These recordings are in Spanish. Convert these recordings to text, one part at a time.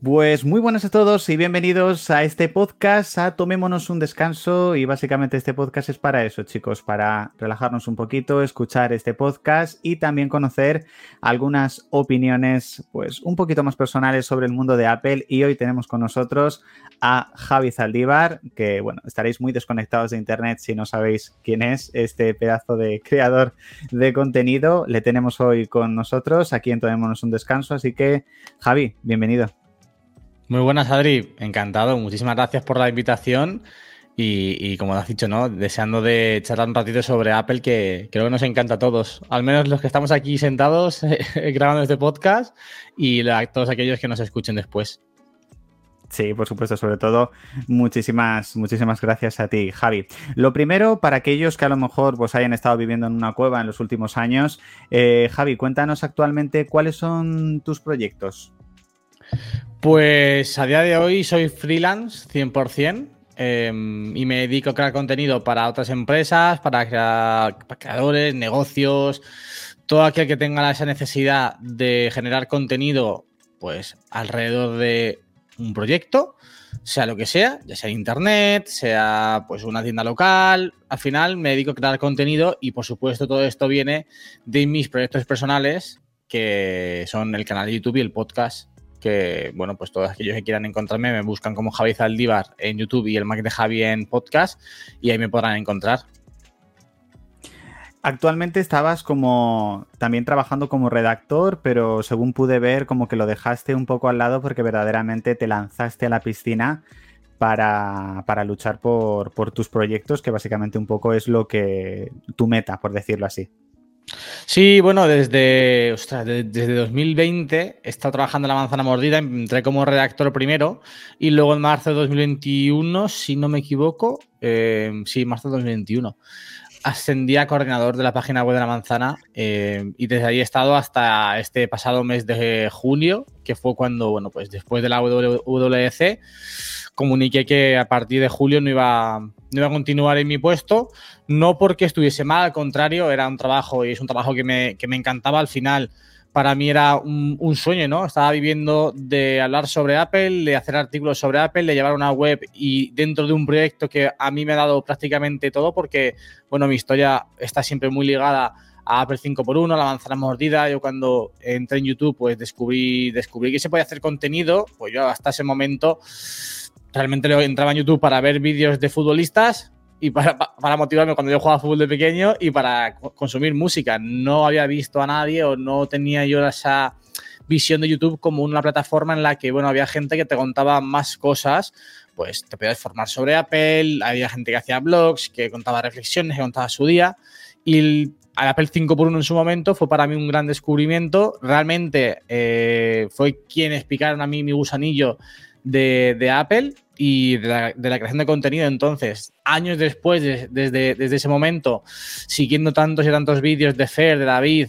Pues muy buenas a todos y bienvenidos a este podcast, a Tomémonos un descanso. Y básicamente este podcast es para eso chicos, para relajarnos un poquito, escuchar este podcast y también conocer algunas opiniones pues un poquito más personales sobre el mundo de Apple. Y hoy tenemos con nosotros a Javi Zaldívar, que bueno, estaréis muy desconectados de internet si no sabéis quién es este pedazo de creador de contenido, le tenemos hoy con nosotros aquí en Tomémonos un descanso, así que Javi, bienvenido. Muy buenas, Adri. Encantado. Muchísimas gracias por la invitación. Y, como has dicho, ¿no? Deseando de charlar un ratito sobre Apple, que creo que nos encanta a todos. Al menos los que estamos aquí sentados grabando este podcast y a todos aquellos que nos escuchen después. Sí, por supuesto, sobre todo, muchísimas, muchísimas gracias a ti, Javi. Lo primero, para aquellos que a lo mejor pues, hayan estado viviendo en una cueva en los últimos años, eh, Javi, cuéntanos actualmente cuáles son tus proyectos. Pues a día de hoy soy freelance 100% em, y me dedico a crear contenido para otras empresas, para, creadores, negocios, todo aquel que tenga esa necesidad de generar contenido pues alrededor de un proyecto, sea lo que sea, ya sea internet, sea pues una tienda local, al final me dedico a crear contenido y por supuesto todo esto viene de mis proyectos personales que son el canal de YouTube y el podcast que, bueno, pues todos aquellos que quieran encontrarme me buscan como Javi Zaldívar en YouTube y el Mac de Javi en podcast y ahí me podrán encontrar. Actualmente estabas como también trabajando como redactor, pero según pude ver, como que lo dejaste un poco al lado porque verdaderamente te lanzaste a la piscina para, para luchar por, por tus proyectos, que básicamente un poco es lo que tu meta, por decirlo así. Sí, bueno, desde, desde 2020 he estado trabajando en la manzana mordida, entré como redactor primero y luego en marzo de 2021, si no me equivoco, eh, sí, marzo de 2021, ascendí a coordinador de la página web de la manzana eh, y desde ahí he estado hasta este pasado mes de junio, que fue cuando, bueno, pues después de la WC comuniqué que a partir de julio no iba, no iba a continuar en mi puesto, no porque estuviese mal, al contrario, era un trabajo y es un trabajo que me, que me encantaba al final. Para mí era un, un, sueño, ¿no? Estaba viviendo de hablar sobre Apple, de hacer artículos sobre Apple, de llevar una web y dentro de un proyecto que a mí me ha dado prácticamente todo porque, bueno, mi historia está siempre muy ligada a Apple 5x1, la manzana mordida. Yo cuando entré en YouTube, pues descubrí, descubrí que se podía hacer contenido. Pues yo hasta ese momento realmente entraba en YouTube para ver vídeos de futbolistas y para, motivarme cuando yo jugaba fútbol de pequeño y para consumir música. No había visto a nadie o no tenía yo esa visión de YouTube como una plataforma en la que, bueno, había gente que te contaba más cosas, pues te podías formar sobre Apple, había gente que hacía blogs, que contaba reflexiones, que contaba su día y Apple 5x1 en su momento fue para mí un gran descubrimiento. Realmente eh, fue quienes picaron a mí mi gusanillo de, Apple y de la, creación de contenido. Entonces, años después, desde, ese momento, siguiendo tantos y tantos vídeos de Fer, de David,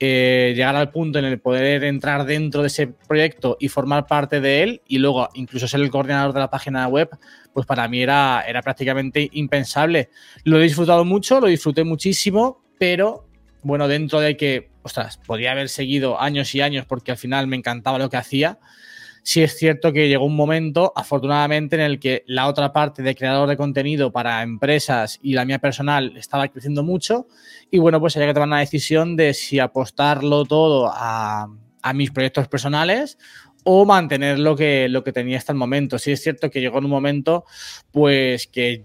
eh, llegar al punto en el poder entrar dentro de ese proyecto y formar parte de él y luego incluso ser el coordinador de la página web, pues para mí era prácticamente impensable. Lo he disfrutado mucho, lo disfruté muchísimo, pero bueno, dentro de que, ostras, podía haber seguido años y años porque al final me encantaba lo que hacía, sí es cierto que llegó un momento, afortunadamente, en el que la otra parte de creador de contenido para empresas y la mía personal estaba creciendo mucho. Y bueno, pues había que tomar una decisión de si apostarlo todo a, mis proyectos personales o mantener lo que, lo que tenía hasta el momento. Sí es cierto que llegó en un momento, pues que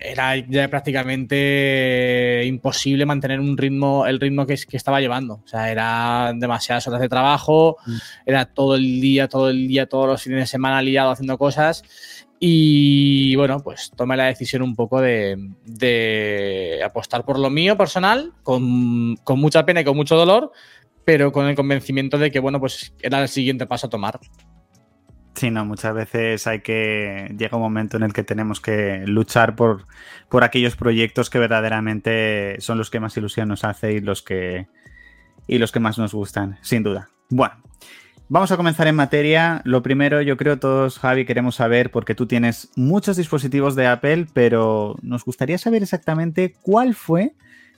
era ya prácticamente imposible mantener un ritmo, el ritmo que, que estaba llevando. O sea, eran demasiadas horas de trabajo, mm. era todo el día, todo el día, todos los fines de semana liado haciendo cosas. Y bueno, pues tomé la decisión un poco de, de apostar por lo mío personal, con, con mucha pena y con mucho dolor, pero con el convencimiento de que, bueno, pues era el siguiente paso a tomar. Sí, no, muchas veces hay que. Llega un momento en el que tenemos que luchar por, por aquellos proyectos que verdaderamente son los que más ilusión nos hace y los que. y los que más nos gustan, sin duda. Bueno, vamos a comenzar en materia. Lo primero, yo creo todos, Javi, queremos saber, porque tú tienes muchos dispositivos de Apple, pero nos gustaría saber exactamente cuál fue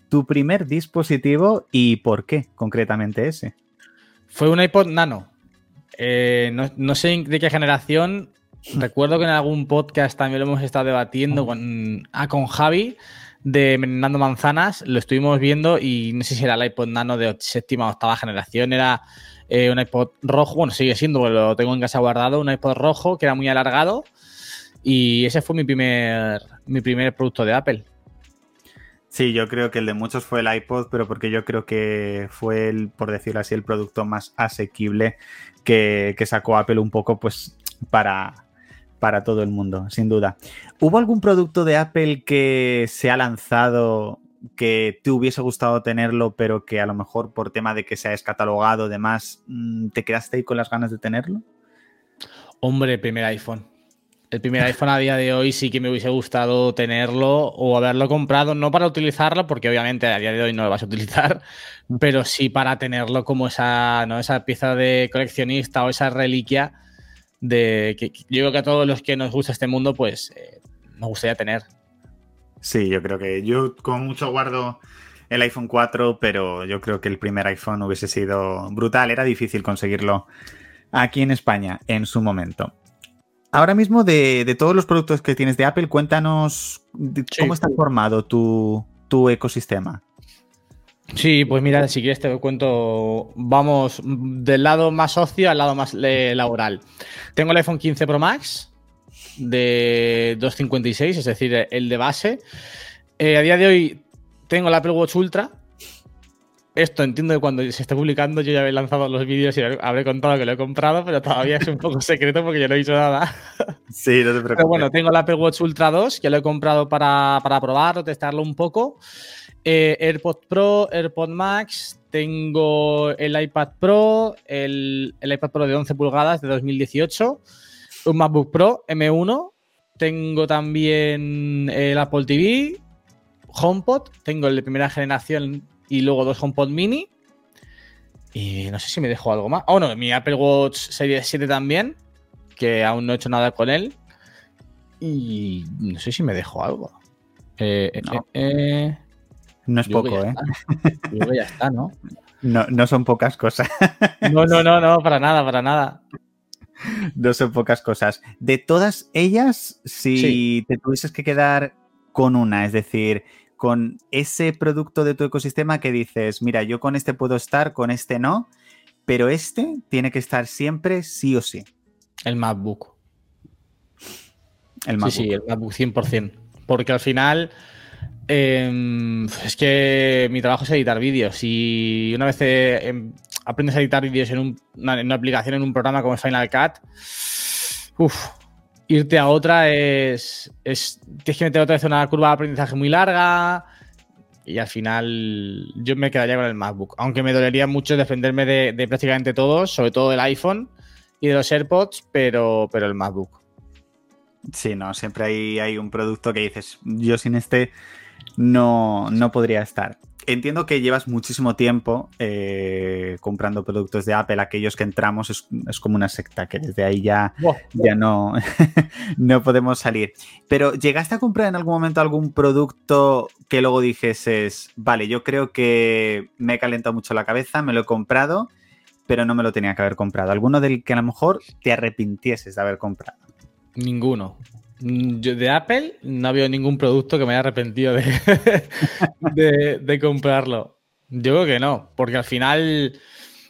tu primer dispositivo y por qué concretamente ese. Fue un iPod Nano. Eh, no, sé de qué generación. Recuerdo que en algún podcast también lo hemos estado debatiendo con, ah, con Javi de Menando Manzanas. Lo estuvimos viendo y no sé si era el iPod Nano de séptima o octava generación. Era eh, un iPod rojo. Bueno, sigue siendo, lo tengo en casa guardado. Un iPod rojo que era muy alargado. Y ese fue mi primer, mi primer producto de Apple. Sí, yo creo que el de muchos fue el iPod, pero porque yo creo que fue el, por decirlo así, el producto más asequible que, sacó Apple un poco, pues, para, para todo el mundo, sin duda. ¿Hubo algún producto de Apple que se ha lanzado que te hubiese gustado tenerlo, pero que a lo mejor por tema de que se ha descatalogado, demás, mm, te quedaste ahí con las ganas de tenerlo? Hombre, primer iPhone el primer iPhone a día de hoy sí que me hubiese gustado tenerlo o haberlo comprado, no para utilizarlo, porque obviamente a día de hoy no lo vas a utilizar, pero sí para tenerlo como esa, ¿no? esa pieza de coleccionista o esa reliquia de que, yo creo que a todos los que nos gusta este mundo, pues eh, nos gustaría tener. Sí, yo creo que yo con mucho guardo el iPhone 4, pero yo creo que el primer iPhone hubiese sido brutal. Era difícil conseguirlo aquí en España en su momento. Ahora mismo, de, todos los productos que tienes de Apple, cuéntanos cómo está formado tu, ecosistema. Sí, pues mira, si quieres te cuento, vamos del lado más socio al lado más laboral. Tengo el iPhone 15 Pro Max de 256, es decir, el de base. Eh, a día de hoy tengo el Apple Watch Ultra, esto entiendo que cuando se esté publicando yo ya he lanzado los vídeos y habré contado que lo he comprado, pero todavía es un poco secreto porque yo no he dicho nada. Sí, no te preocupes. Pero bueno, tengo el Apple Watch Ultra 2, que lo he comprado para, para probarlo, testarlo un poco. Eh, AirPod Pro, AirPod Max, tengo el iPad Pro, el, el iPad Pro de 11 pulgadas de 2018, un MacBook Pro M1, tengo también el Apple TV, HomePod, tengo el de primera generación y luego dos HomePod mini. Y no sé si me dejo algo más. Oh, no, mi Apple Watch Series 7 también, que aún no he hecho nada con él. Y no sé si me dejo algo. Eh, eh, no. Eh, no es poco, ¿eh? Yo ya está, ¿no? ¿no? No son pocas cosas. No, no, no, no, para nada, para nada. No son pocas cosas. De todas ellas, si te tuvieses que quedar con una, es decir, con ese producto de tu ecosistema que dices, mira, yo con este puedo estar, con este no, pero este tiene que estar siempre sí o sí. El MacBook. El MacBook. Sí, sí, el MacBook 100%. Porque al final em, es que mi trabajo es editar vídeos y una vez eh, em, aprendes a editar vídeos en, una, aplicación, en un programa como Final Cut, uff, irte a otra es, es. Tienes que meter otra vez una curva de aprendizaje muy larga. Y al final yo me quedaría con el MacBook. Aunque me dolería mucho defenderme de, prácticamente todos, sobre todo del iPhone y de los AirPods, pero, pero el MacBook. Sí, no, siempre hay, hay un producto que dices, yo sin este no, no podría estar entiendo que llevas muchísimo tiempo eh, comprando productos de Apple. Aquellos que entramos es, como una secta, que desde ahí ya, ya no, no podemos salir. Pero ¿llegaste a comprar en algún momento algún producto que luego dijeses, vale, yo creo que me he calentado mucho la cabeza, me lo he comprado, pero no me lo tenía que haber comprado? ¿Alguno del que a lo mejor te arrepintieses de haber comprado? Ninguno. Mm, yo de Apple no había ningún producto que me haya arrepentido de, de, comprarlo. Yo creo que no, porque al final,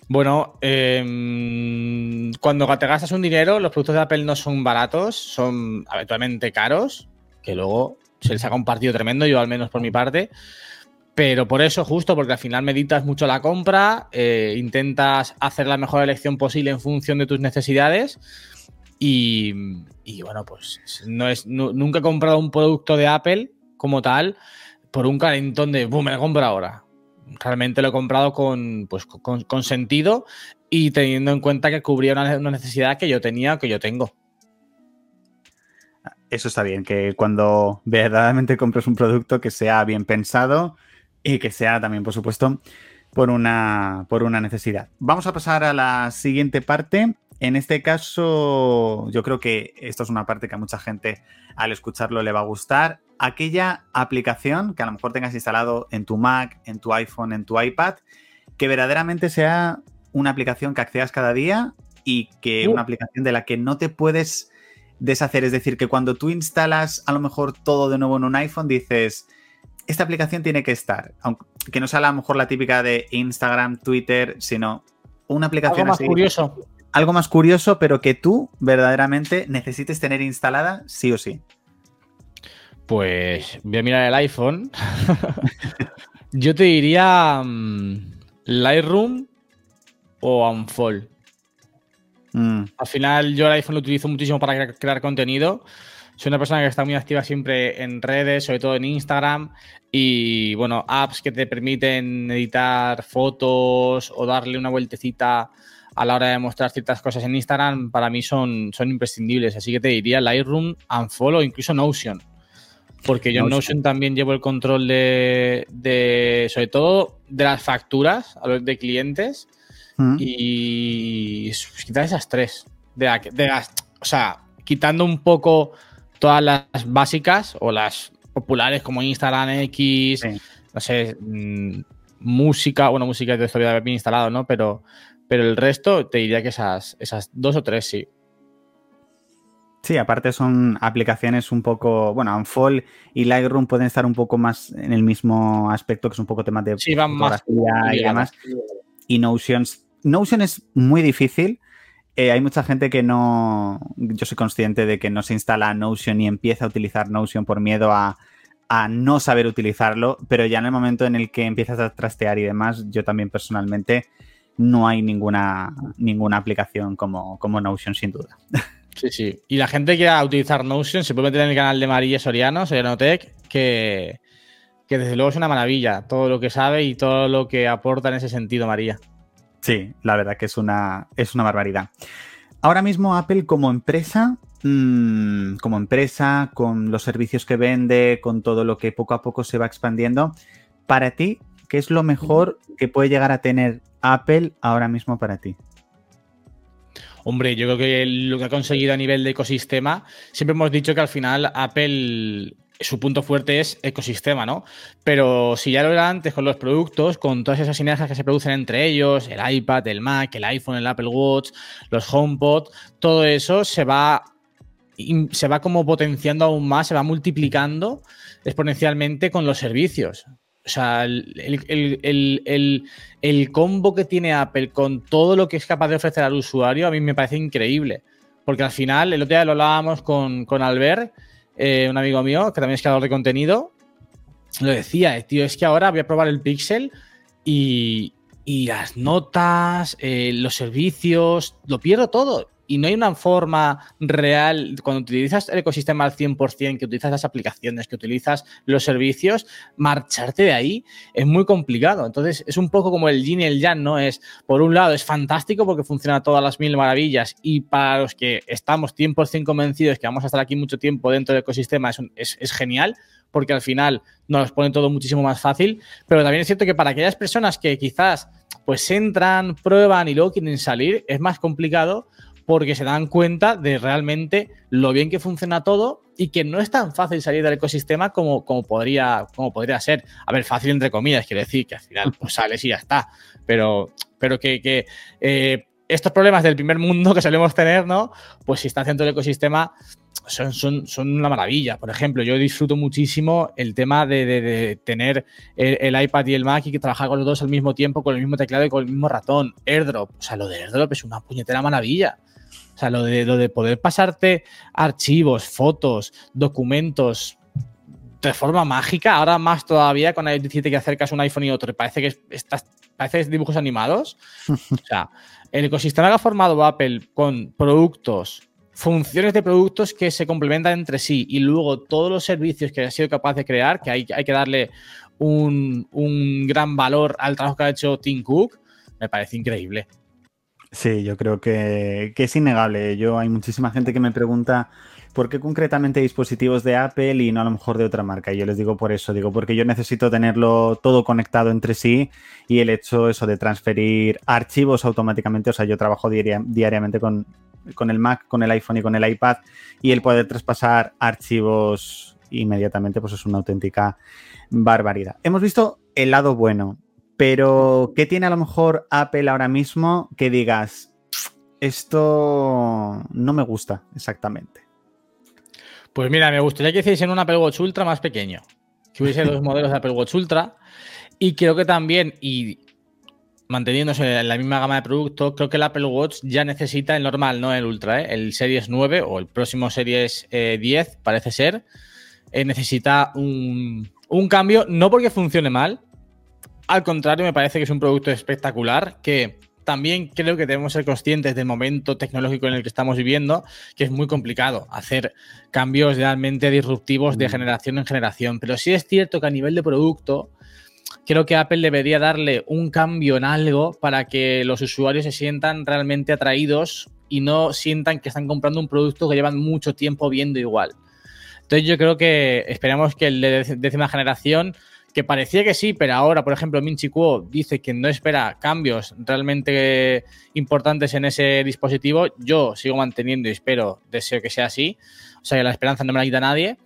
bueno, em, cuando te gastas un dinero, los productos de Apple no son baratos, son habitualmente caros, que luego se les saca un partido tremendo, yo al menos por mi parte. Pero por eso, justo porque al final meditas mucho la compra, eh, intentas hacer la mejor elección posible en función de tus necesidades y, bueno, pues no es, nunca he comprado un producto de Apple como tal por un calentón de, ¡bum! Me lo compro ahora. Realmente lo he comprado con, pues, con, sentido y teniendo en cuenta que cubría una, necesidad que yo tenía o que yo tengo. Eso está bien, que cuando verdaderamente compres un producto que sea bien pensado y que sea también, por supuesto, por una, por una necesidad. Vamos a pasar a la siguiente parte en este caso, yo creo que esto es una parte que a mucha gente al escucharlo le va a gustar. Aquella aplicación que a lo mejor tengas instalado en tu Mac, en tu iPhone, en tu iPad, que verdaderamente sea una aplicación que accedas cada día y que Uh. una aplicación de la que no te puedes deshacer. Es decir, que cuando tú instalas a lo mejor todo de nuevo en un iPhone, dices, esta aplicación tiene que estar. Aunque que no sea a lo mejor la típica de Instagram, Twitter, sino una Algo aplicación más así, curioso. Algo más curioso, pero que tú verdaderamente necesites tener instalada sí o sí. Pues voy a mirar el iPhone. Yo te diría mm, Lightroom o Unfold. Mm, Al final yo el iPhone lo utilizo muchísimo para cre- crear contenido. Soy una persona que está muy activa siempre en redes, sobre todo en Instagram. Y bueno, apps que te permiten editar fotos o darle una vueltecita a la hora de mostrar ciertas cosas en Instagram, para mí son, son imprescindibles. Así que te diría Lightroom, Unfollow incluso Notion. Porque yo en Notion. También llevo el control de, de, sobre todo, de las facturas a los de clientes mm. y pues, quitar esas tres. De, la- de las, o sea, quitando un poco todas las básicas o las populares como Instagram X, Sí. no sé, mm, música, bueno, música de todavía bien instalado, ¿no? Pero, pero el resto te diría que esas, esas dos o tres sí. Sí, aparte son aplicaciones un poco, bueno, Unfold y Lightroom pueden estar un poco más en el mismo aspecto, que es un poco temas de Sí, van más y demás. Y Notion, Notion es muy difícil. Eh, hay mucha gente que no, yo soy consciente de que no se instala Notion y empieza a utilizar Notion por miedo a, a no saber utilizarlo, pero ya en el momento en el que empiezas a trastear y demás, yo también personalmente no hay ninguna, ninguna aplicación como, como Notion sin duda. Sí, sí. Y la gente que quiera utilizar Notion se puede meter en el canal de María Soriano, Sorianotech, que, que desde luego es una maravilla. Todo lo que sabe y todo lo que aporta en ese sentido, María. Sí, la verdad que es una, es una barbaridad. Ahora mismo Apple como empresa, mmm, como empresa, con los servicios que vende, con todo lo que poco a poco se va expandiendo, para ti, ¿qué es lo mejor que puede llegar a tener Apple ahora mismo para ti? Hombre, yo creo que lo que ha conseguido a nivel de ecosistema, siempre hemos dicho que al final Apple, su punto fuerte es ecosistema, ¿no? Pero si ya lo era antes con los productos, con todas esas sinergias que se producen entre ellos, el iPad, el Mac, el iPhone, el Apple Watch, los HomePod, todo eso se va, se va como potenciando aún más, se va multiplicando exponencialmente con los servicios. O sea, el, el, el, el, combo que tiene Apple con todo lo que es capaz de ofrecer al usuario a mí me parece increíble. Porque al final, el otro día lo hablábamos con, con Albert, eh, un amigo mío, que también es creador de contenido, lo decía, eh, tío, es que ahora voy a probar el Pixel y, y las notas, eh, los servicios, lo pierdo todo y no hay una forma real, cuando utilizas el ecosistema al 100%, que utilizas las aplicaciones, que utilizas los servicios, marcharte de ahí es muy complicado. Entonces es un poco como el yin y el yang, ¿no? Es, por un lado, es fantástico porque funciona todas las mil maravillas y para los que estamos 100% convencidos que vamos a estar aquí mucho tiempo dentro del ecosistema es, es, es genial porque al final nos pone todo muchísimo más fácil, pero también es cierto que para aquellas personas que quizás pues entran, prueban y luego quieren salir, es más complicado porque se dan cuenta de realmente lo bien que funciona todo y que no es tan fácil salir del ecosistema como, como, podría, como podría ser. A ver, fácil entre comillas, quiero decir que al final pues sales y ya está. Pero, pero que, que eh, estos problemas del primer mundo que solemos tener, ¿no? Pues si estás dentro del ecosistema son, son, son una maravilla. Por ejemplo, yo disfruto muchísimo el tema de, de, de tener el, el, iPad y el Mac y que trabajar con los dos al mismo tiempo, con el mismo teclado y con el mismo ratón. AirDrop, o sea, lo de AirDrop es una puñetera maravilla. O sea, lo de, lo de poder pasarte archivos, fotos, documentos de forma mágica, ahora más todavía con el 17 que acercas un iPhone y otro, parece que estás, parece dibujos animados. o sea, el ecosistema que ha formado Apple con productos, funciones de productos que se complementan entre sí y luego todos los servicios que ha sido capaz de crear, que hay, hay que darle un, un gran valor al trabajo que ha hecho Tim Cook, me parece increíble. Sí, yo creo que, que, es innegable. Yo hay muchísima gente que me pregunta por qué concretamente dispositivos de Apple y no a lo mejor de otra marca. Y yo les digo por eso, digo, porque yo necesito tenerlo todo conectado entre sí y el hecho eso de transferir archivos automáticamente. O sea, yo trabajo diari diariamente con, con el Mac, con el iPhone y con el iPad y el poder traspasar archivos inmediatamente, pues es una auténtica barbaridad. Hemos visto el lado bueno, pero, ¿qué tiene a lo mejor Apple ahora mismo que digas, esto no me gusta exactamente. Pues mira, me gustaría que hiciesen un Apple Watch Ultra más pequeño. Que hubiese dos modelos de Apple Watch Ultra. Y creo que también, y manteniéndose en la misma gama de productos, creo que el Apple Watch ya necesita el normal, no el Ultra, ¿eh? el Series 9 o el próximo Series 10, eh, parece ser, eh, necesita un, un cambio, no porque funcione mal, al contrario, me parece que es un producto espectacular que también creo que debemos ser conscientes del momento tecnológico en el que estamos viviendo, que es muy complicado hacer cambios realmente disruptivos de mm. generación en generación. Pero sí es cierto que a nivel de producto, creo que Apple debería darle un cambio en algo para que los usuarios se sientan realmente atraídos y no sientan que están comprando un producto que llevan mucho tiempo viendo igual. Entonces yo creo que esperamos que el de décima generación que parecía que sí, pero ahora, por ejemplo, Minchi Kuo dice que no espera cambios realmente importantes en ese dispositivo. Yo sigo manteniendo y espero, deseo que sea así. O sea, que la esperanza no me la quita nadie.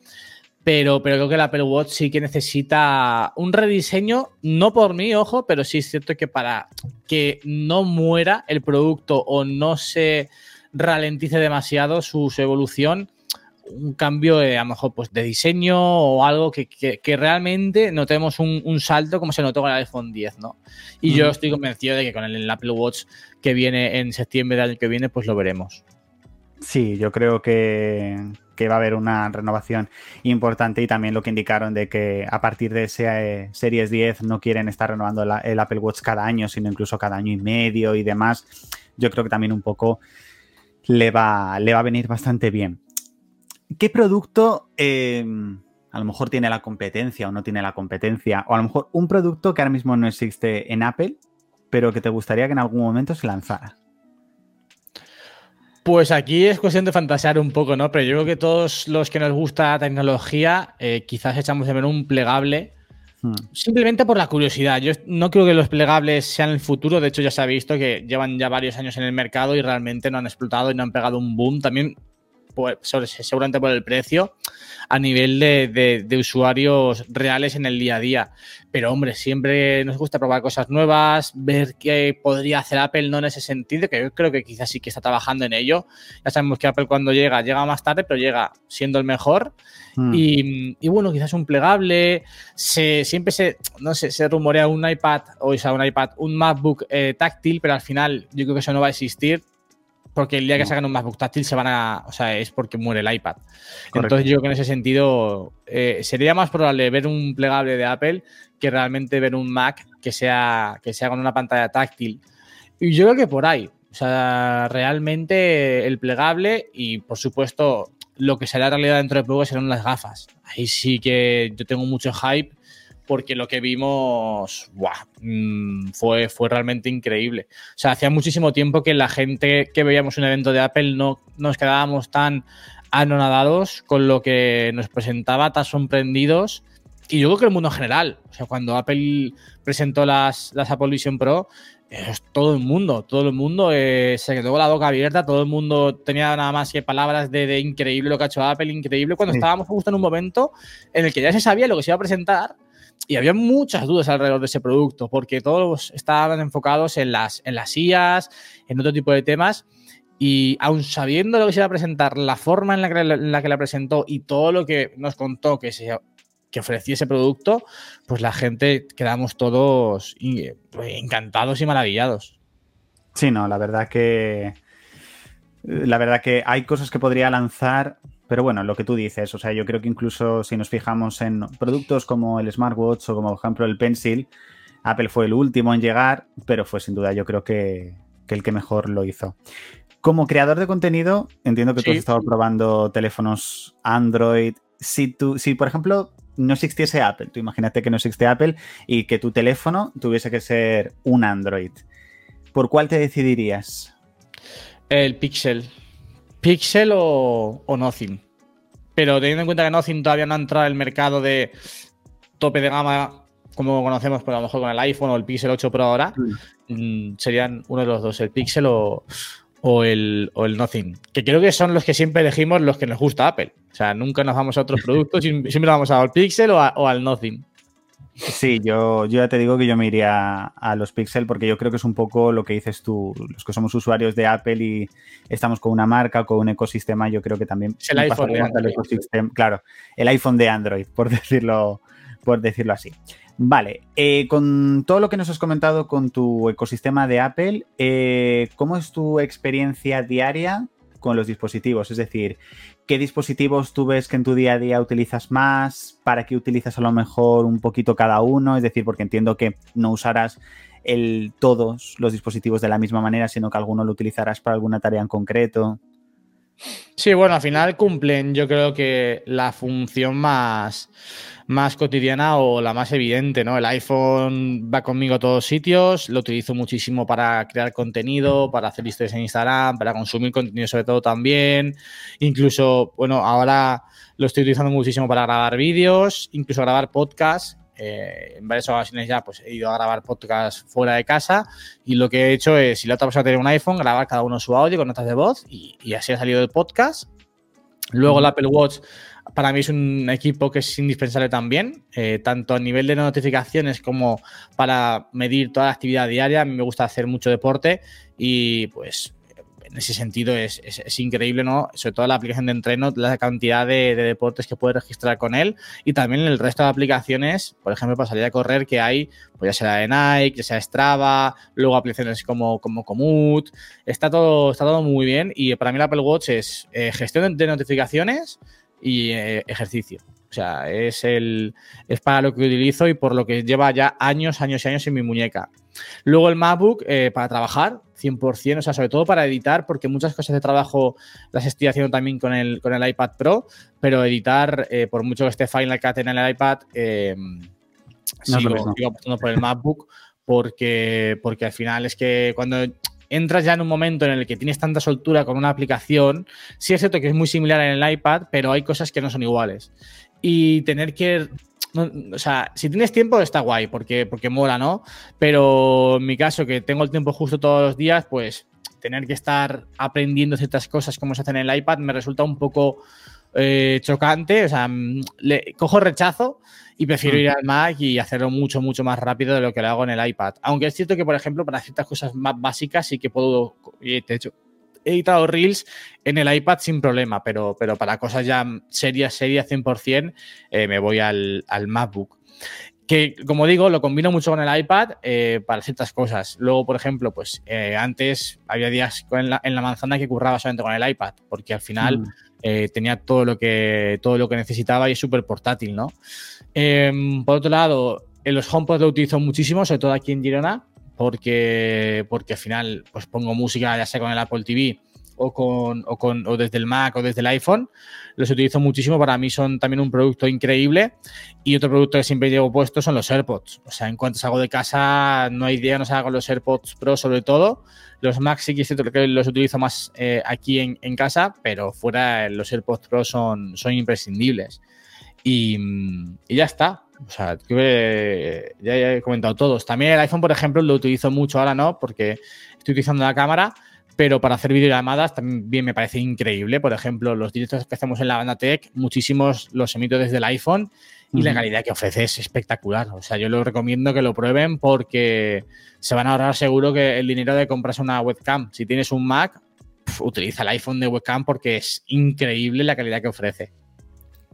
Pero, pero creo que el Apple Watch sí que necesita un rediseño, no por mí, ojo, pero sí es cierto que para que no muera el producto o no se ralentice demasiado su evolución, un cambio a lo mejor pues, de diseño o algo que, realmente notemos un, un, salto como se notó con el iPhone 10, ¿no? Y yo estoy convencido de que con el, Apple Watch que viene en septiembre del año que viene, pues lo veremos. Sí, yo creo que, va a haber una renovación importante y también lo que indicaron de que a partir de ese eh, Series 10 no quieren estar renovando el Apple Watch cada año, sino incluso cada año y medio y demás. Yo creo que también un poco le va, le va a venir bastante bien. ¿Qué producto em, a lo mejor tiene la competencia o no tiene la competencia? O a lo mejor un producto que ahora mismo no existe en Apple, pero que te gustaría que en algún momento se lanzara. Pues aquí es cuestión de fantasear un poco, ¿no? Pero yo creo que todos los que nos gusta la tecnología, eh, quizás echamos de ver un plegable. Hmm. Simplemente por la curiosidad. Yo no creo que los plegables sean el futuro. De hecho, ya se ha visto que llevan ya varios años en el mercado y realmente no han explotado y no han pegado un boom. También seguramente por el precio, a nivel de, usuarios reales en el día a día. Pero hombre, siempre nos gusta probar cosas nuevas, ver qué podría hacer Apple, no en ese sentido, que yo creo que quizás sí que está trabajando en ello. Ya sabemos que Apple cuando llega, llega más tarde, pero llega siendo el mejor. Hmm. Y, bueno, quizás un plegable, se, siempre se, no sé, se rumorea un iPad, o sea, un iPad, un MacBook eh, táctil, pero al final yo creo que eso no va a existir porque el día que sacan un MacBook táctil se van a. O sea, es porque muere el iPad. Entonces, yo creo que en ese sentido eh, sería más probable ver un plegable de Apple que realmente ver un Mac que sea, que sea con una pantalla táctil. Y yo creo que por ahí. O sea, realmente el plegable y, por supuesto, lo que será realidad dentro de poco serán las gafas. Ahí sí que yo tengo mucho hype porque lo que vimos mm, fue, fue realmente increíble. O sea, hacía muchísimo tiempo que la gente que veíamos un evento de Apple no nos quedábamos tan anonadados con lo que nos presentaba, tan sorprendidos. Y yo creo que el mundo en general, o sea, cuando Apple presentó las, las Apple Vision Pro, es todo el mundo, todo el mundo eh, se quedó con la boca abierta, todo el mundo tenía nada más que palabras de, increíble lo que ha hecho Apple, increíble, cuando estábamos justo en un momento en el que ya se sabía lo que se iba a presentar y había muchas dudas alrededor de ese producto, porque todos estaban enfocados en las, en las IAS, en otro tipo de temas. Y aún sabiendo lo que se iba a presentar, la forma en la que, la, que la presentó y todo lo que nos contó que, se, que ofrecía ese producto, pues la gente quedamos todos encantados y maravillados. Sí, no, la verdad que. La verdad que hay cosas que podría lanzar pero bueno, lo que tú dices, o sea, yo creo que incluso si nos fijamos en productos como el smartwatch o como por ejemplo el pencil, Apple fue el último en llegar, pero fue sin duda yo creo que, el que mejor lo hizo. Como creador de contenido, entiendo que tú has estado probando teléfonos Android. Si, tú, si por ejemplo no existiese Apple, tú imagínate que no existe Apple y que tu teléfono tuviese que ser un Android, ¿por cuál te decidirías? El Pixel. Pixel o, Nothing. Pero teniendo en cuenta que Nothing todavía no ha entrado en el mercado de tope de gama como conocemos, por a lo mejor con el iPhone o el Pixel 8 Pro ahora, mm, serían uno de los dos, el Pixel o, el, Nothing. Que creo que son los que siempre elegimos los que nos gusta Apple. O sea, nunca nos vamos a otros productos, siempre vamos al Pixel o, al Nothing. Sí, yo, yo ya te digo que yo me iría a los Pixel porque yo creo que es un poco lo que dices tú, los que somos usuarios de Apple y estamos con una marca, con un ecosistema, yo creo que también el iPhone de Android. claro, el iPhone de Android, por decirlo, por decirlo así. Vale, eh, con todo lo que nos has comentado con tu ecosistema de Apple, eh, ¿cómo es tu experiencia diaria con los dispositivos? Es decir, ¿qué dispositivos tú ves que en tu día a día utilizas más? ¿Para qué utilizas a lo mejor un poquito cada uno? Es decir, porque entiendo que no usarás el, todos los dispositivos de la misma manera, sino que alguno lo utilizarás para alguna tarea en concreto. Sí, bueno, al final cumplen yo creo que la función más, más cotidiana o la más evidente, ¿no? El iPhone va conmigo a todos sitios, lo utilizo muchísimo para crear contenido, para hacer historias en Instagram, para consumir contenido sobre todo también, incluso, bueno, ahora lo estoy utilizando muchísimo para grabar vídeos, incluso grabar podcasts. Eh, en varias ocasiones ya pues he ido a grabar podcasts fuera de casa y lo que he hecho es, si la otra persona tiene un iPhone, grabar cada uno su audio con notas de voz y, y así ha salido el podcast. Luego el Apple Watch para mí es un equipo que es indispensable también, eh, tanto a nivel de notificaciones como para medir toda la actividad diaria. A mí me gusta hacer mucho deporte y pues ese sentido es, increíble, ¿no? Sobre todo la aplicación de entreno, la cantidad de, deportes que puedes registrar con él y también el resto de aplicaciones, por ejemplo, para salir a correr que hay, pues ya sea de Nike, ya sea Strava, luego aplicaciones como, como está todo, está todo muy bien y para mí el Apple Watch es eh, gestión de notificaciones, y eh, ejercicio. O sea, es, el, es para lo que utilizo y por lo que lleva ya años, años y años en mi muñeca. Luego el MacBook eh, para trabajar, 100%, o sea, sobre todo para editar, porque muchas cosas de trabajo las estoy haciendo también con el, con el iPad Pro, pero editar, eh, por mucho que esté Final Cut en el iPad, sigo, sigo apostando por el MacBook porque, porque al final es que cuando entras ya en un momento en el que tienes tanta soltura con una aplicación, sí es cierto que es muy similar en el iPad, pero hay cosas que no son iguales. Y tener que o sea, si tienes tiempo está guay, porque, porque mola, ¿no? Pero en mi caso, que tengo el tiempo justo todos los días, pues tener que estar aprendiendo ciertas cosas como se hacen en el iPad me resulta un poco eh, chocante. O sea, le cojo rechazo y prefiero ir al Mac y hacerlo mucho, mucho más rápido de lo que lo hago en el iPad. Aunque es cierto que, por ejemplo, para ciertas cosas más básicas sí que puedo, de hecho, he editado Reels en el iPad sin problema, pero, pero para cosas ya serias, serias 100%, eh, me voy al, MacBook. Que, como digo, lo combino mucho con el iPad eh, para ciertas cosas. Luego, por ejemplo, pues eh, antes había días en la, manzana que curraba solamente con el iPad, porque al final mm. Tenía todo lo, que, todo lo que necesitaba y es súper portátil, ¿no? Em, por otro lado, en los HomePod lo utilizo muchísimo, sobre todo aquí en Girona, porque, porque al final pues pongo música ya sea con el Apple TV o, con, o, con, o desde el Mac o desde el iPhone. Los utilizo muchísimo, para mí son también un producto increíble. Y otro producto que siempre llevo puesto son los AirPods. O sea, en cuanto salgo de casa, no hay idea, no salgo con los AirPods Pro sobre todo. Los Mac sí que es cierto que los utilizo más eh, aquí en, en, casa, pero fuera los AirPods Pro son, son imprescindibles. Y, ya está. O sea, ya, he comentado todos. También el iPhone, por ejemplo, lo utilizo mucho ahora, ¿no? Porque estoy utilizando la cámara, pero para hacer videollamadas también me parece increíble. Por ejemplo, los directos que hacemos en la banda tech, muchísimos los emito desde el iPhone y la calidad que ofrece es espectacular. O sea, yo lo recomiendo que lo prueben porque se van a ahorrar seguro que el dinero de comprarse una webcam. Si tienes un Mac, utiliza el iPhone de webcam porque es increíble la calidad que ofrece.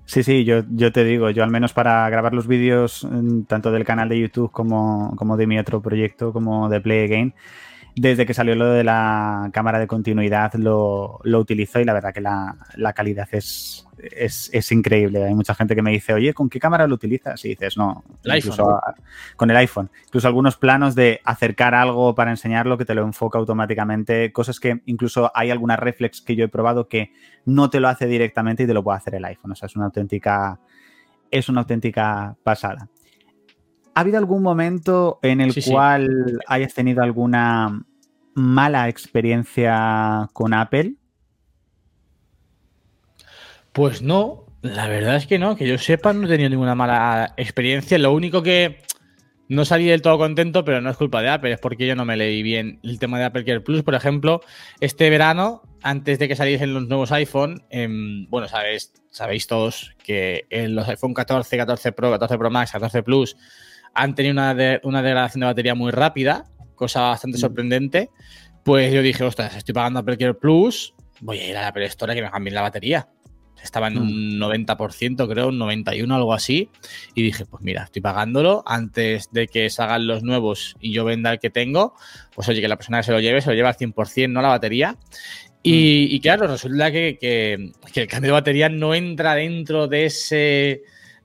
Sí, sí, yo, yo te digo, yo al menos para grabar los vídeos mm, tanto del canal de YouTube como, como de mi otro proyecto, como de Play Again, desde que salió lo de la cámara de continuidad lo, lo utilizo y la verdad que la, la calidad es, es, increíble. Hay mucha gente que me dice, oye, ¿con qué cámara lo utilizas? Y dices, no, con el iPhone. Incluso algunos planos de acercar algo para enseñarlo que te lo enfoca automáticamente. Cosas que incluso hay alguna reflex que yo he probado que no te lo hace directamente y te lo puede hacer el iPhone. O sea, es una auténtica, es una auténtica pasada. ¿Ha habido algún momento en el cual hayas tenido alguna mala experiencia con Apple? Pues no, la verdad es que no, que yo sepa, no he tenido ninguna mala experiencia. Lo único que no salí del todo contento, pero no es culpa de Apple, es porque yo no me leí bien el tema de Apple Care Plus. Por ejemplo, este verano, antes de que saliesen los nuevos iPhone, em, bueno, sabéis, sabéis todos que en los iPhone 14, 14 Pro, 14 Pro Max, 14 Plus han tenido una, una degradación de batería muy rápida, cosa bastante mm. sorprendente. Pues yo dije, ostras, estoy pagando Apple Care Plus, voy a ir a la Apple Store que me cambien la batería. Estaba en un 90%, mm. creo, un 91%, algo así. Y dije, pues mira, estoy pagándolo antes de que salgan los nuevos y yo venda el que tengo. Pues oye, que la persona que se lo lleve, se lo lleva al 100%, no la batería. Y, mm. claro, resulta que, que, el cambio de batería no entra dentro de ese,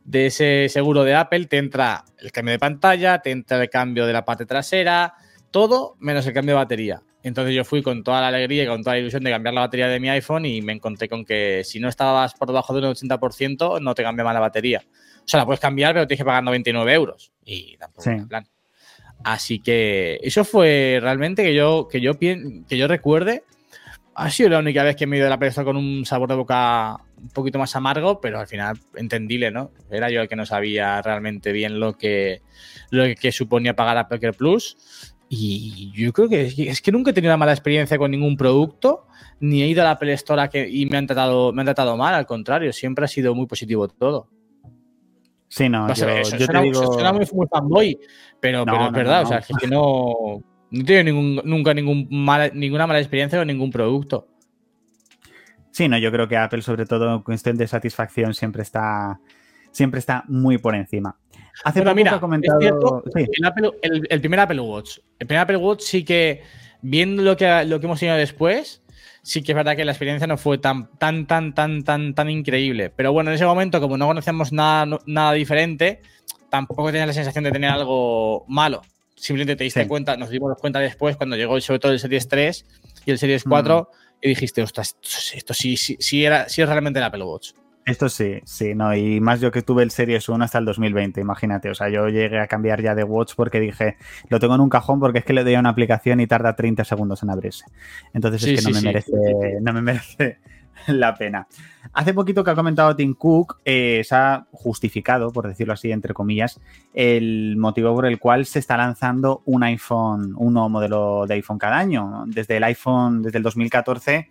de ese seguro de Apple. Te entra el cambio de pantalla, te entra el cambio de la parte trasera, todo menos el cambio de batería. Entonces yo fui con toda la alegría y con toda la ilusión de cambiar la batería de mi iPhone y me encontré con que si no estabas por debajo de un 80% no te cambiaba la batería. O sea, la puedes cambiar, pero tienes que pagar 99 euros. Y tampoco es plan. Así que eso fue realmente que yo, que yo, que yo recuerde. Ha sido la única vez que me he ido de la pereza con un sabor de boca un poquito más amargo, pero al final entendible, ¿no? Era yo el que no sabía realmente bien lo que, lo que suponía pagar a Poker Plus y yo creo que es que nunca he tenido una mala experiencia con ningún producto, ni he ido a la Apple Store y me han, tratado, me han tratado mal, al contrario, siempre ha sido muy positivo todo. Sí, no, yo, yo suena, te digo... suena muy, fanboy, pero, es verdad, o sea, es que no, no he tenido nunca ningún ninguna mala experiencia con ningún producto. Sí, no, yo creo que Apple, sobre todo en cuestión de satisfacción, siempre está, siempre está muy por encima. Hace poco mira, comentado... es cierto, el, primer Apple Watch. El primer Apple Watch sí que, viendo lo que, lo que hemos tenido después, sí que es verdad que la experiencia no fue tan, tan, tan, tan, tan, tan increíble. Pero bueno, en ese momento, como no conocíamos nada, nada diferente, tampoco tenías la sensación de tener algo malo. Simplemente te diste cuenta, nos dimos cuenta después cuando llegó sobre todo el Series 3 y el Series 4 mm. y dijiste, ostras, esto sí, sí, sí, era, sí es realmente el Apple Watch. Esto sí, sí, no, y más yo que tuve el Series 1 hasta el 2020, imagínate, o sea, yo llegué a cambiar ya de Watch porque dije, lo tengo en un cajón porque es que le doy a una aplicación y tarda 30 segundos en abrirse. Entonces es que no, me merece, no me merece la pena. Hace poquito que ha comentado Tim Cook, eh, se ha justificado, por decirlo así, entre comillas, el motivo por el cual se está lanzando un iPhone, un nuevo modelo de iPhone cada año. Desde el iPhone, desde el 2014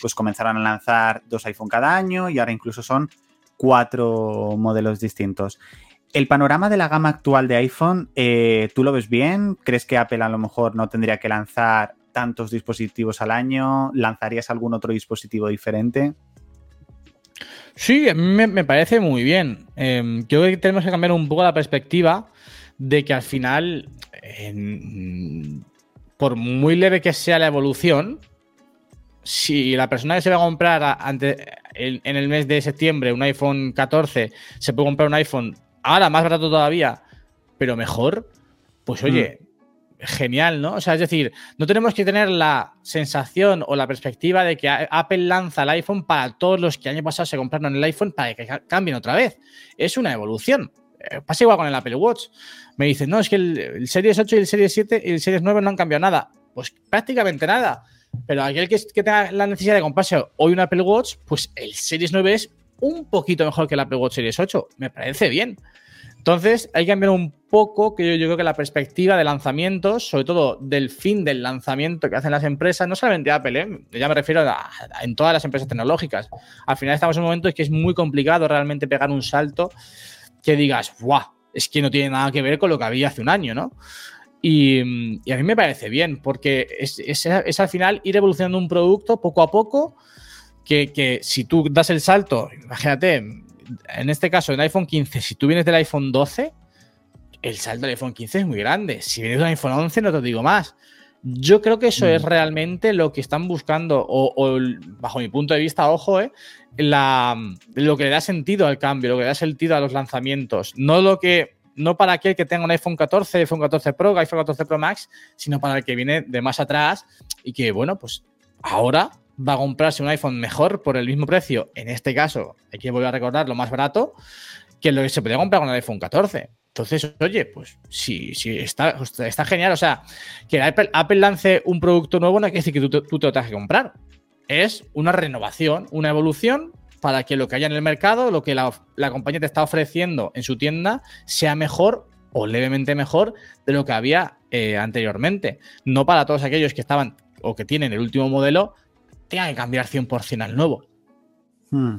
pues comenzaron a lanzar dos iPhone cada año y ahora incluso son cuatro modelos distintos. El panorama de la gama actual de iPhone, eh, ¿tú lo ves bien? ¿Crees que Apple a lo mejor no tendría que lanzar tantos dispositivos al año? ¿Lanzarías algún otro dispositivo diferente? Sí, a mí me, parece muy bien. Eh, creo que tenemos que cambiar un poco la perspectiva de que al final, por muy leve que sea la evolución, si la persona que se va a comprar en, el mes de septiembre un iPhone 14 se puede comprar un iPhone ahora más barato todavía, pero mejor, pues oye, mm. Genial, ¿no? O sea, es decir, no tenemos que tener la sensación o la perspectiva de que Apple lanza el iPhone para todos los que año pasado se compraron el iPhone para que cambien otra vez. Es una evolución. Eh, pasa igual con el Apple Watch. Me dicen, no, es que el, el Series 8 y el Series 7 y el Series 9 no han cambiado nada. Pues prácticamente nada. Pero aquel que, tenga la necesidad de comprarse hoy un Apple Watch, pues el Series 9 es un poquito mejor que el Apple Watch Series 8. Me parece bien. Entonces, hay que cambiar un poco, que yo, creo que la perspectiva de lanzamientos, sobre todo del fin del lanzamiento que hacen las empresas, no solamente Apple, ¿eh? ya me refiero a, en todas las empresas tecnológicas. Al final estamos en un momento en que es muy complicado realmente pegar un salto que digas, ¡guau! Es que no tiene nada que ver con lo que había hace un año, ¿no? Y, a mí me parece bien, porque es, al final ir evolucionando un producto poco a poco, que, si tú das el salto, imagínate, en este caso en iPhone 15, si tú vienes del iPhone 12, el salto del iPhone 15 es muy grande. Si vienes del iPhone 11, no te digo más. Yo creo que eso es mm. realmente lo que están buscando, o, bajo mi punto de vista, ojo, eh, lo que le da sentido al cambio, lo que le da sentido a los lanzamientos, no lo que no para aquel que tenga un iPhone 14, iPhone 14 Pro, iPhone 14 Pro Max, sino para el que viene de más atrás y que, bueno, pues ahora va a comprarse un iPhone mejor por el mismo precio, en este caso, hay que volver a recordar lo más barato, que lo que se podía comprar con el iPhone 14. Entonces, oye, pues sí, sí, está, está genial. O sea, que Apple, lance un producto nuevo no quiere decir que tú, tú te lo tengas que comprar. Es una renovación, una evolución para que lo que haya en el mercado, lo que la, compañía te está ofreciendo en su tienda, sea mejor o levemente mejor de lo que había eh, anteriormente. No para todos aquellos que estaban o que tienen el último modelo, tengan que cambiar 100% al nuevo. Hmm.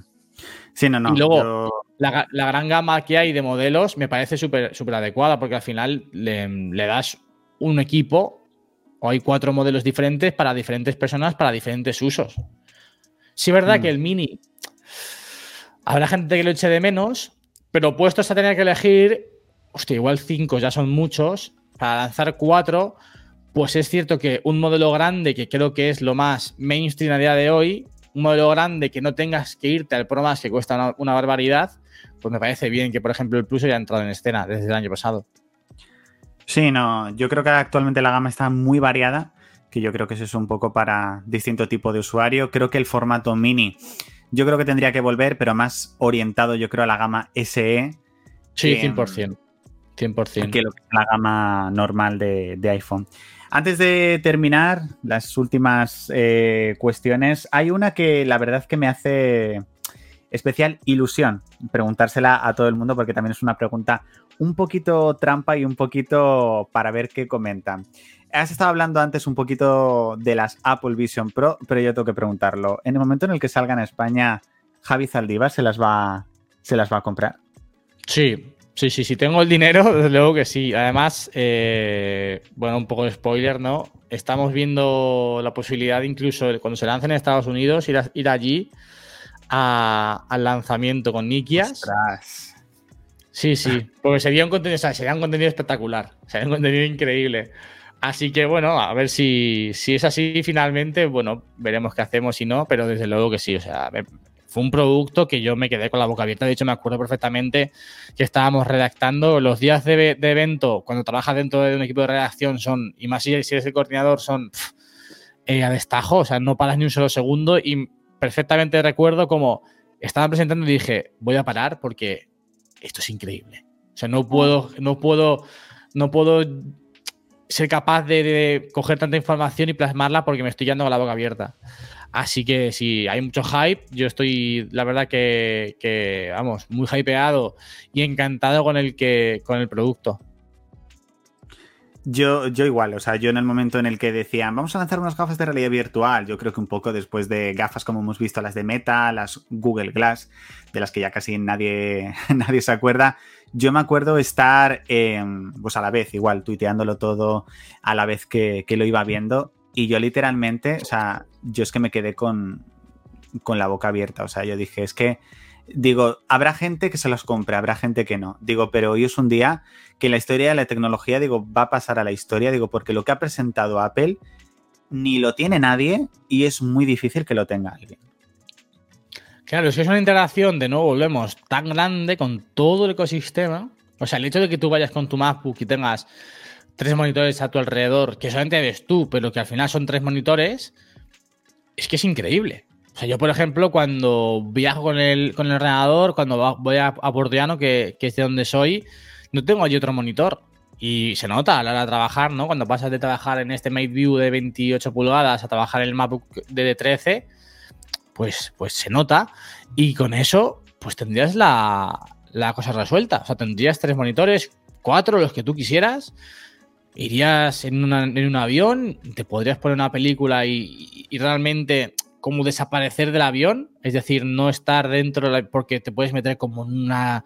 Sí, no, no. Y luego, la, gran gama que hay de modelos me parece súper adecuada porque al final le, das un equipo o hay cuatro modelos diferentes para diferentes personas, para diferentes usos. Sí, es verdad mm. que el Mini habrá gente que lo eche de menos, pero puestos a tener que elegir, hostia, igual cinco ya son muchos, para lanzar cuatro, pues es cierto que un modelo grande, que creo que es lo más mainstream a día de hoy, un modelo grande que no tengas que irte al Pro Max que cuesta una, barbaridad, pues me parece bien que, por ejemplo, el Plus haya entrado en escena desde el año pasado. Sí, no, yo creo que actualmente la gama está muy variada, que yo creo que es eso un poco para distinto tipo de usuario. Creo que el formato mini, yo creo que tendría que volver, pero más orientado, yo creo, a la gama SE. Sí, 100%. 100%. Que la gama normal de, de iPhone. Antes de terminar las últimas eh, cuestiones, hay una que la verdad que me hace especial ilusión preguntársela a todo el mundo porque también es una pregunta un poquito trampa y un poquito para ver qué comentan. Has estado hablando antes un poquito de las Apple Vision Pro, pero yo tengo que preguntarlo. En el momento en el que salgan a España, Javi Zaldívar se las va, se las va a comprar. Sí, Sí, sí, sí, tengo el dinero, desde luego que sí. Además, eh, bueno, un poco de spoiler, ¿no? Estamos viendo la posibilidad, incluso cuando se lancen en Estados Unidos, ir, ir allí al lanzamiento con Nikias. Sí, sí, porque sería un contenido, sería un contenido espectacular, sería un contenido increíble. Así que bueno, a ver si, si es así finalmente, bueno, veremos qué hacemos y no, pero desde luego que sí, o sea, fue un producto que yo me quedé con la boca abierta. De hecho, me acuerdo perfectamente que estábamos redactando los días de, evento, cuando trabajas dentro de un equipo de redacción, son, y más si eres el coordinador, son eh, a destajo, o sea, no paras ni un solo segundo. Y perfectamente recuerdo como estaba presentando y dije, voy a parar porque esto es increíble. O sea, no puedo, no puedo, no puedo ser capaz de, de coger tanta información y plasmarla porque me estoy yendo con la boca abierta. Así que sí, hay mucho hype. Yo estoy, la verdad, que, vamos, muy hypeado y encantado con el que, con el producto. Yo, yo igual, o sea, yo en el momento en el que decían, vamos a lanzar unas gafas de realidad virtual, yo creo que un poco después de gafas como hemos visto las de Meta, las Google Glass, de las que ya casi nadie, nadie se acuerda, yo me acuerdo estar, pues a la vez, igual, tuiteándolo todo a la vez que, que lo iba viendo y yo literalmente, o sea, yo es que me quedé con, con la boca abierta. O sea, yo dije, es que, digo, habrá gente que se los compre, habrá gente que no. Digo, pero hoy es un día que la historia de la tecnología, digo, va a pasar a la historia, digo, porque lo que ha presentado Apple ni lo tiene nadie y es muy difícil que lo tenga alguien. Claro, que es una integración, de nuevo volvemos, tan grande con todo el ecosistema. O sea, el hecho de que tú vayas con tu MacBook y tengas tres monitores a tu alrededor, que solamente ves tú, pero que al final son tres monitores, es que es increíble. O sea, yo, por ejemplo, cuando viajo con el, con el ordenador, cuando voy a, a Bordeano, que, es de donde soy, no tengo allí otro monitor. Y se nota a la hora de trabajar, ¿no? Cuando pasas de trabajar en este Mate View de 28 pulgadas a trabajar en el MacBook de 13, pues, pues se nota. Y con eso, pues tendrías la, la cosa resuelta. O sea, tendrías tres monitores, cuatro, los que tú quisieras, irías en, un avión, te podrías poner una película y, realmente como desaparecer del avión, es decir, no estar dentro porque te puedes meter como en una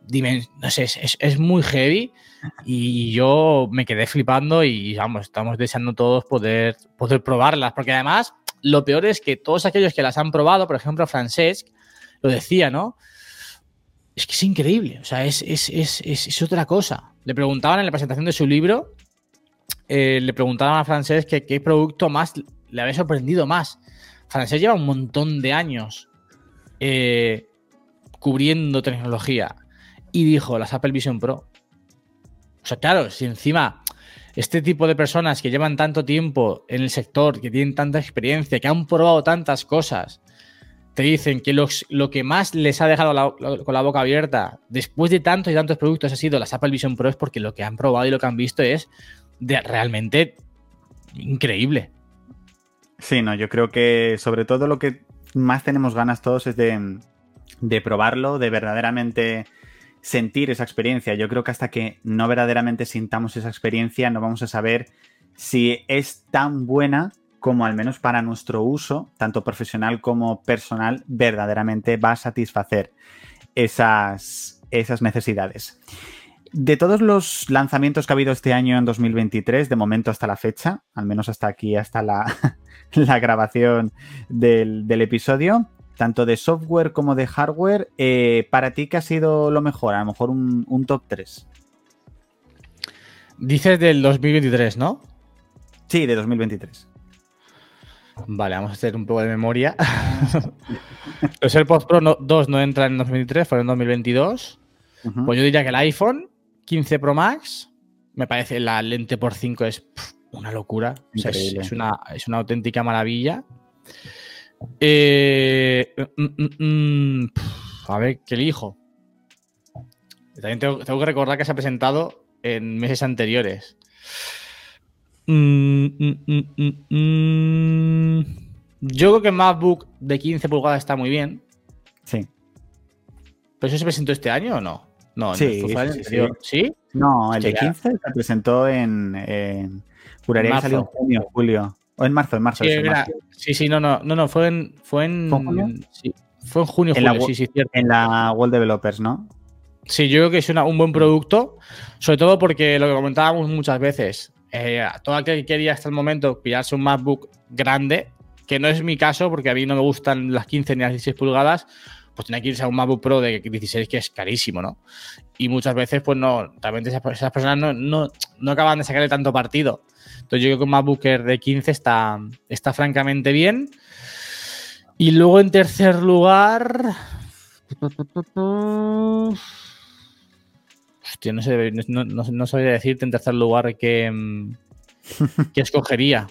dimensión, no sé, es, muy heavy y yo me quedé flipando y vamos, estamos deseando todos poder, poder probarlas, porque además lo peor es que todos aquellos que las han probado, por ejemplo, Francesc, lo decía, ¿no? Es que es increíble, o sea, es, es, es otra cosa. Le preguntaban en la presentación de su libro eh, le preguntaron a Francés que qué producto más le había sorprendido más. Francés lleva un montón de años eh, cubriendo tecnología y dijo las Apple Vision Pro. O sea, claro, si encima este tipo de personas que llevan tanto tiempo en el sector, que tienen tanta experiencia, que han probado tantas cosas, te dicen que lo que más les ha dejado con la boca abierta después de tantos y tantos productos ha sido las Apple Vision Pro es porque lo que han probado y lo que han visto es de realmente increíble. Sí, no, yo creo que sobre todo lo que más tenemos ganas todos es de, de probarlo, de verdaderamente sentir esa experiencia. Yo creo que hasta que no verdaderamente sintamos esa experiencia no vamos a saber si es tan buena como al menos para nuestro uso, tanto profesional como personal, verdaderamente va a satisfacer. esas, esas necesidades. De todos los lanzamientos que ha habido este año en 2023, de momento hasta la fecha, al menos hasta aquí, hasta la, la grabación del, episodio, tanto de software como de hardware, eh, ¿para ti qué ha sido lo mejor? A lo mejor un, un top 3. Dices del 2023, ¿no? Sí, de 2023. Vale, vamos a hacer un poco de memoria. Los AirPods Pro 2 no entran en 2023, fueron en 2022. Pues yo diría que el iPhone 15 Pro Max, me parece la lente por 5 es una locura. es, una, auténtica maravilla. Eh, mm, mm, mm, a ver, ¿qué elijo? También tengo, que recordar que se ha presentado en meses anteriores. Yo creo que MacBook de 15 pulgadas está muy bien. Sí. ¿Pero eso se presentó este año o no? No, sí, sí, No, el de 15 se presentó en. en juraría que salió en junio, julio. O en marzo, en marzo. Sí, sí, no, no, no, no, fue en. Fue en, Sí, fue en junio, en julio, sí, sí, cierto. En la World Developers, ¿no? Sí, yo creo que es un buen producto, sobre todo porque lo que comentábamos muchas veces, eh, todo aquel que quería hasta el momento pillarse un MacBook grande, que no es mi caso porque a mí no me gustan las 15 ni las 16 pulgadas, pues tiene que irse a un MacBook Pro de 16 que es carísimo, ¿no? Y muchas veces, pues no, realmente esas, personas no, acaban de sacarle tanto partido. Entonces yo creo que un MacBook de 15 está, está francamente bien. Y luego en tercer lugar... Hostia, no sé, no, no, sabría decirte en tercer lugar qué, qué escogería.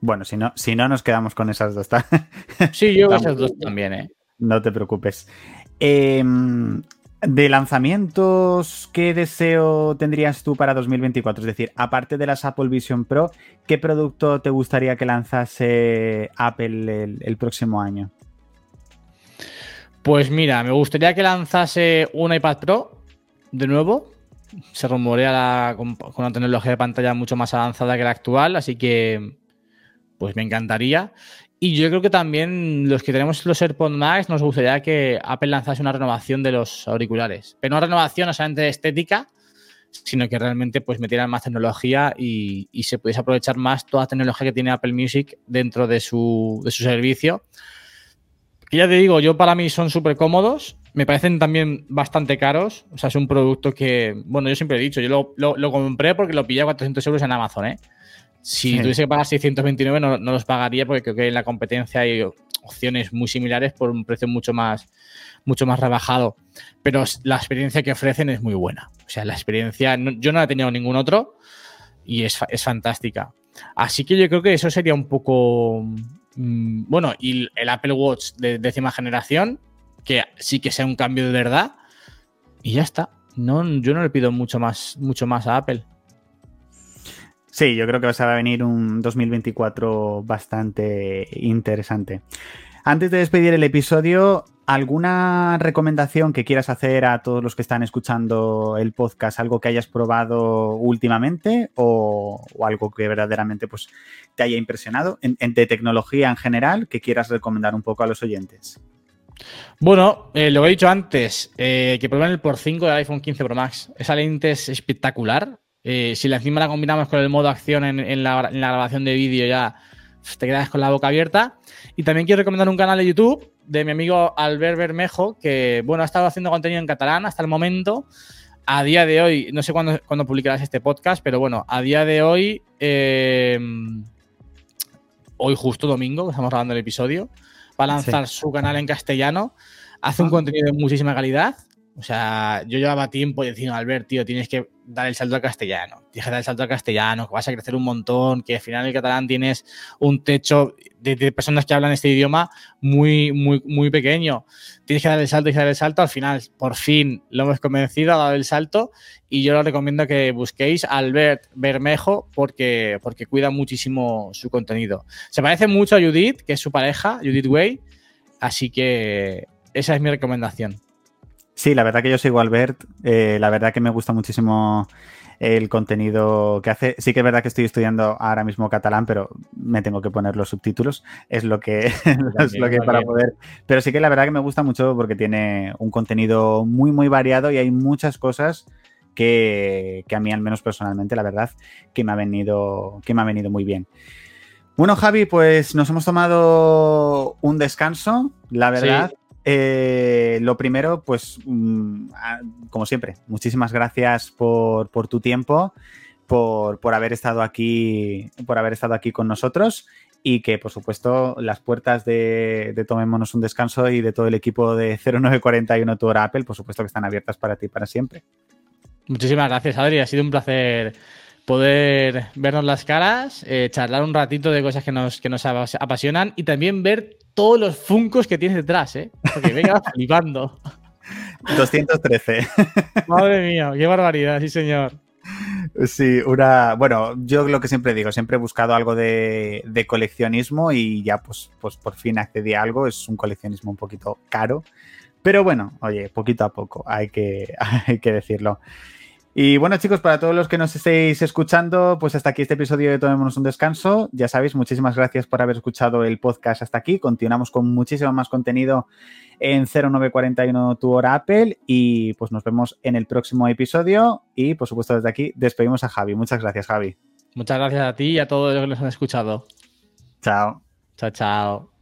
Bueno, si no, si no nos quedamos con esas dos. sí, yo esas dos también, ¿eh? No te preocupes. Em, de lanzamientos, ¿qué deseo tendrías tú para 2024? Es decir, aparte de las Apple Vision Pro, ¿qué producto te gustaría que lanzase Apple el, próximo año? Pues mira, me gustaría que lanzase un iPad Pro de nuevo. Se rumorea con, con, una tecnología de pantalla mucho más avanzada que la actual, así que pues me encantaría. Y yo creo que también los que tenemos los AirPods Max nos gustaría que Apple lanzase una renovación de los auriculares. Pero no renovación no solamente de estética, sino que realmente pues metieran más tecnología y, se pudiese aprovechar más toda la tecnología que tiene Apple Music dentro de su, de su servicio. Que ya te digo, yo para mí son súper cómodos, me parecen también bastante caros. O sea, es un producto que, bueno, yo siempre he dicho, yo lo, lo, lo compré porque lo pillé a 400 euros en Amazon, ¿eh? Si tuviese que pagar 629 no, los pagaría porque creo que en la competencia hay opciones muy similares por un precio mucho más, mucho más rebajado. Pero la experiencia que ofrecen es muy buena. O sea, la experiencia, yo no la he tenido ningún otro y es, fantástica. Así que yo creo que eso sería un poco... Mm, bueno, y el Apple Watch de décima generación, que sí que sea un cambio de verdad. Y ya está. No, yo no le pido mucho más, mucho más a Apple. Sí, yo creo que va a venir un 2024 bastante interesante. Antes de despedir el episodio, ¿alguna recomendación que quieras hacer a todos los que están escuchando el podcast? ¿Algo que hayas probado últimamente o, algo que verdaderamente pues, te haya impresionado en, de tecnología en general que quieras recomendar un poco a los oyentes? Bueno, eh, lo he dicho antes, eh, que prueben el por 5 del iPhone 15 Pro Max. Esa lente es espectacular. Eh, si encima la combinamos con el modo acción en, la, grabación de vídeo, ya te quedas con la boca abierta. Y también quiero recomendar un canal de YouTube de mi amigo Albert Bermejo, que bueno, ha estado haciendo contenido en catalán hasta el momento. A día de hoy, no sé cuándo, publicarás este podcast, pero bueno, a día de hoy, eh, hoy justo domingo, que estamos grabando el episodio, va a lanzar su canal en castellano. Hace un ah. contenido de muchísima calidad. O sea, yo llevaba tiempo diciendo, Albert, tío, tienes que dar el salto al castellano. Tienes que dar el salto al castellano, que vas a crecer un montón, que al final el catalán tienes un techo de, personas que hablan este idioma muy, muy, muy pequeño. Tienes que dar el salto, que dar el salto. Al final, por fin, lo hemos convencido, ha dado el salto. Y yo lo recomiendo que busquéis a Albert Bermejo porque, porque cuida muchísimo su contenido. Se parece mucho a Judith, que es su pareja, Judith Way. Así que esa es mi recomendación. Sí, la verdad que yo sigo Albert. Eh, la verdad que me gusta muchísimo el contenido que hace. Sí que es verdad que estoy estudiando ahora mismo catalán, pero me tengo que poner los subtítulos. Es lo que, es lo que para poder. Pero sí que la verdad que me gusta mucho porque tiene un contenido muy, muy variado y hay muchas cosas que, que a mí, al menos personalmente, la verdad, que me ha venido, que me ha venido muy bien. Bueno, Javi, pues nos hemos tomado un descanso, la verdad. Eh, lo primero, pues, mm, como siempre, muchísimas gracias por, tu tiempo, por, haber estado aquí, por haber estado aquí con nosotros y que, por supuesto, las puertas de, Tomémonos un descanso y de todo el equipo de 0941 Tour Apple, por supuesto que están abiertas para ti para siempre. Muchísimas gracias, Adri. Ha sido un placer poder vernos las caras, eh, charlar un ratito de cosas que nos, que nos apasionan y también ver todos los funcos que tienes detrás, ¿eh? Porque venga flipando. 213. Madre mía, qué barbaridad, sí, señor. Sí, una. Bueno, yo lo que siempre digo, siempre he buscado algo de, coleccionismo y ya, pues, pues por fin accedí a algo. Es un coleccionismo un poquito caro. Pero bueno, oye, poquito a poco, hay que, hay que decirlo. Y bueno, chicos, para todos los que nos estéis escuchando, pues hasta aquí este episodio de Tomémonos un descanso. Ya sabéis, muchísimas gracias por haber escuchado el podcast hasta aquí. Continuamos con muchísimo más contenido en 0941 Tu Hora Apple y pues nos vemos en el próximo episodio. Y por supuesto, desde aquí despedimos a Javi. Muchas gracias, Javi. Muchas gracias a ti y a todos los que nos han escuchado. Chao. Chao, chao.